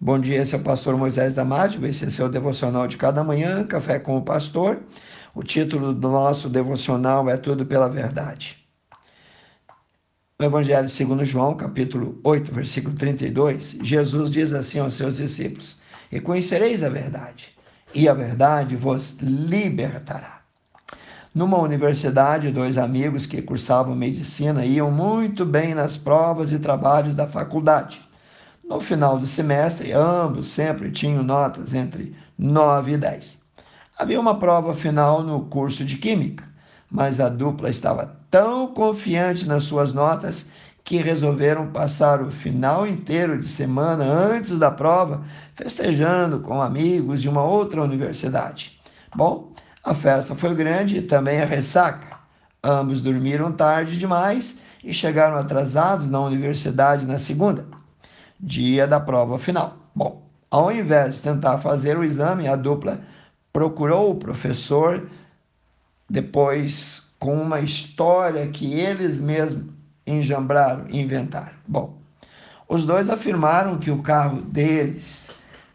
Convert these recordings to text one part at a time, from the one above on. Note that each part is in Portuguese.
Bom dia, esse é o pastor Moisés Damásio, esse é seu devocional de cada manhã, Café com o Pastor. O título do nosso devocional é Tudo pela Verdade. No Evangelho segundo João, capítulo 8, versículo 32, Jesus diz assim aos seus discípulos, E conhecereis a verdade, e a verdade vos libertará. Numa universidade, dois amigos que cursavam medicina iam muito bem nas provas e trabalhos da faculdade. No final do semestre, ambos sempre tinham notas entre 9 e 10. Havia uma prova final no curso de Química, mas a dupla estava tão confiante nas suas notas que resolveram passar o final inteiro de semana antes da prova festejando com amigos de uma outra universidade. Bom, a festa foi grande e também a ressaca. Ambos dormiram tarde demais e chegaram atrasados na universidade na segunda dia da prova final. Bom, ao invés de tentar fazer o exame, a dupla procurou o professor depois com uma história que eles mesmos enjambraram inventaram. Bom, os dois afirmaram que o carro deles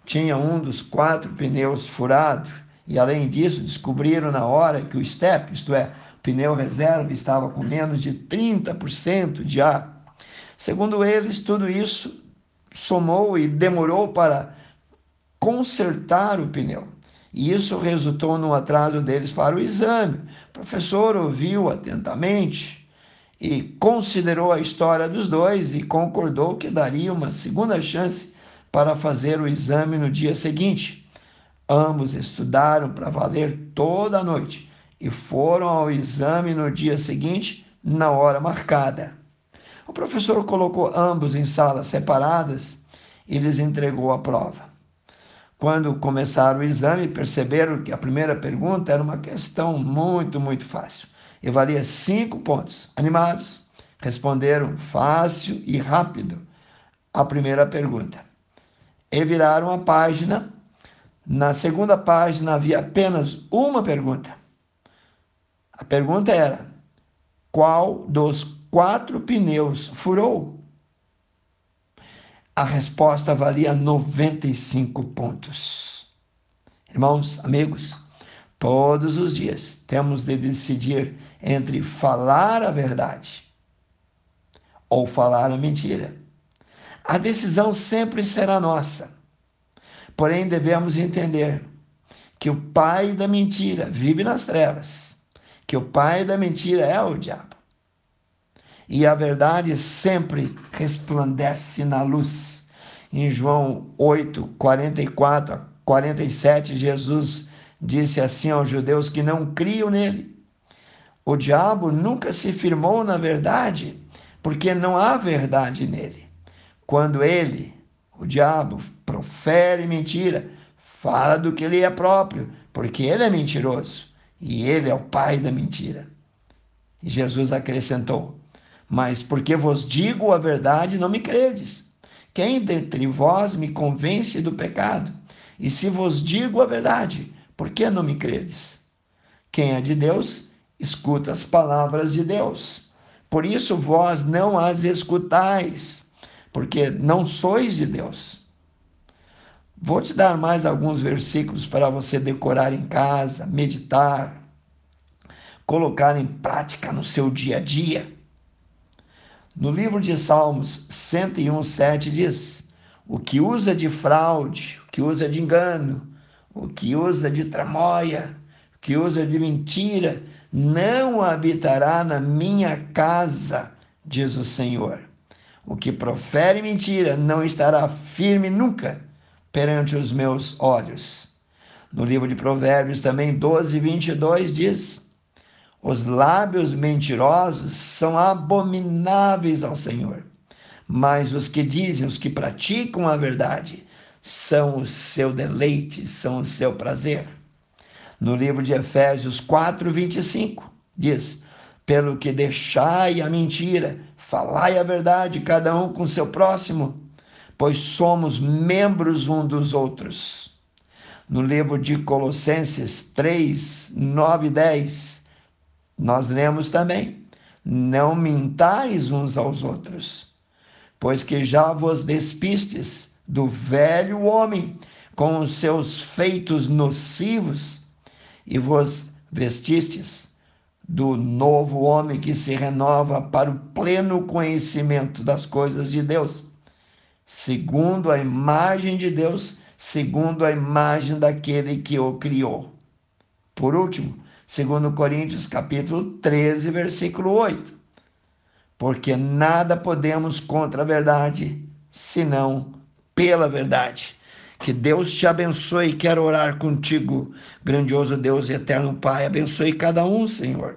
tinha um dos quatro pneus furado e, além disso, descobriram na hora que o step, isto é, o pneu reserva, estava com menos de 30% de ar. Segundo eles, tudo isso somou e demorou para consertar o pneu. E isso resultou no atraso deles para o exame. O professor ouviu atentamente e considerou a história dos dois e concordou que daria uma segunda chance para fazer o exame no dia seguinte. Ambos estudaram para valer toda a noite e foram ao exame no dia seguinte, na hora marcada. O professor colocou ambos em salas separadas e lhes entregou a prova. Quando começaram o exame, perceberam que a primeira pergunta era uma questão muito, muito fácil e valia cinco pontos. Animados, responderam fácil e rápido a primeira pergunta. E viraram a página. Na segunda página havia apenas uma pergunta. A pergunta era: qual dos quatro pneus furou. A resposta valia 95 pontos. Irmãos, amigos, todos os dias temos de decidir entre falar a verdade ou falar a mentira. A decisão sempre será nossa. Porém, devemos entender que o pai da mentira vive nas trevas, que o pai da mentira é o diabo e a verdade sempre resplandece na luz. Em João 8, 44 a 47, Jesus disse assim aos judeus que não criam nele. O diabo nunca se firmou na verdade, porque não há verdade nele. Quando ele, o diabo, profere mentira, fala do que ele é próprio, porque ele é mentiroso e ele é o pai da mentira. E Jesus acrescentou: mas porque vos digo a verdade, não me credes. Quem dentre vós me convence do pecado? E se vos digo a verdade, por que não me credes? Quem é de Deus, escuta as palavras de Deus. Por isso vós não as escutais, porque não sois de Deus. Vou te dar mais alguns versículos para você decorar em casa, meditar, colocar em prática no seu dia a dia. No livro de Salmos 101, 7 diz: O que usa de fraude, o que usa de engano, o que usa de tramóia, o que usa de mentira, não habitará na minha casa, diz o Senhor. O que profere mentira não estará firme nunca perante os meus olhos. No livro de Provérbios também 12, 22 diz: os lábios mentirosos são abomináveis ao Senhor, mas os que dizem, os que praticam a verdade, são o seu deleite, são o seu prazer. No livro de Efésios 4, 25, diz: Pelo que deixai a mentira, falai a verdade, cada um com seu próximo, pois somos membros um dos outros. No livro de Colossenses 3, 9 e 10, nós lemos também: Não mintais uns aos outros, pois que já vos despistes do velho homem com os seus feitos nocivos e vos vestistes do novo homem que se renova para o pleno conhecimento das coisas de Deus, segundo a imagem de Deus, segundo a imagem daquele que o criou. Por último, segundo Coríntios capítulo 13, versículo 8. Porque nada podemos contra a verdade, senão pela verdade. Que Deus te abençoe. Quero orar contigo, grandioso Deus e eterno Pai. Abençoe cada um, Senhor.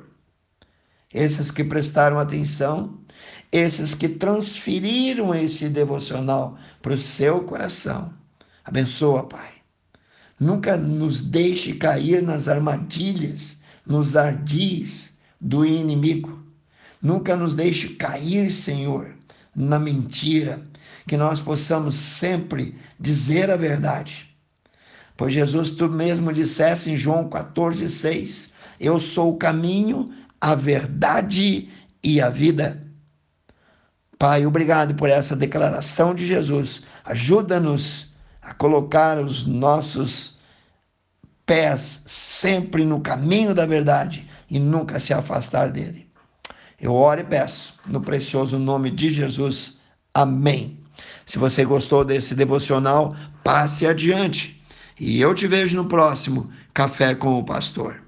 Esses que prestaram atenção, esses que transferiram esse devocional para o seu coração. Abençoa, Pai. Nunca nos deixe cair nas armadilhas, nos ardis do inimigo. Nunca nos deixe cair, Senhor, na mentira, que nós possamos sempre dizer a verdade. Pois Jesus, tu mesmo dissesse em João 14, 6, eu sou o caminho, a verdade e a vida. Pai, obrigado por essa declaração de Jesus. Ajuda-nos a colocar os nossos pés sempre no caminho da verdade e nunca se afastar dele. Eu oro e peço, no precioso nome de Jesus. Amém. Se você gostou desse devocional, passe adiante. E eu te vejo no próximo Café com o Pastor.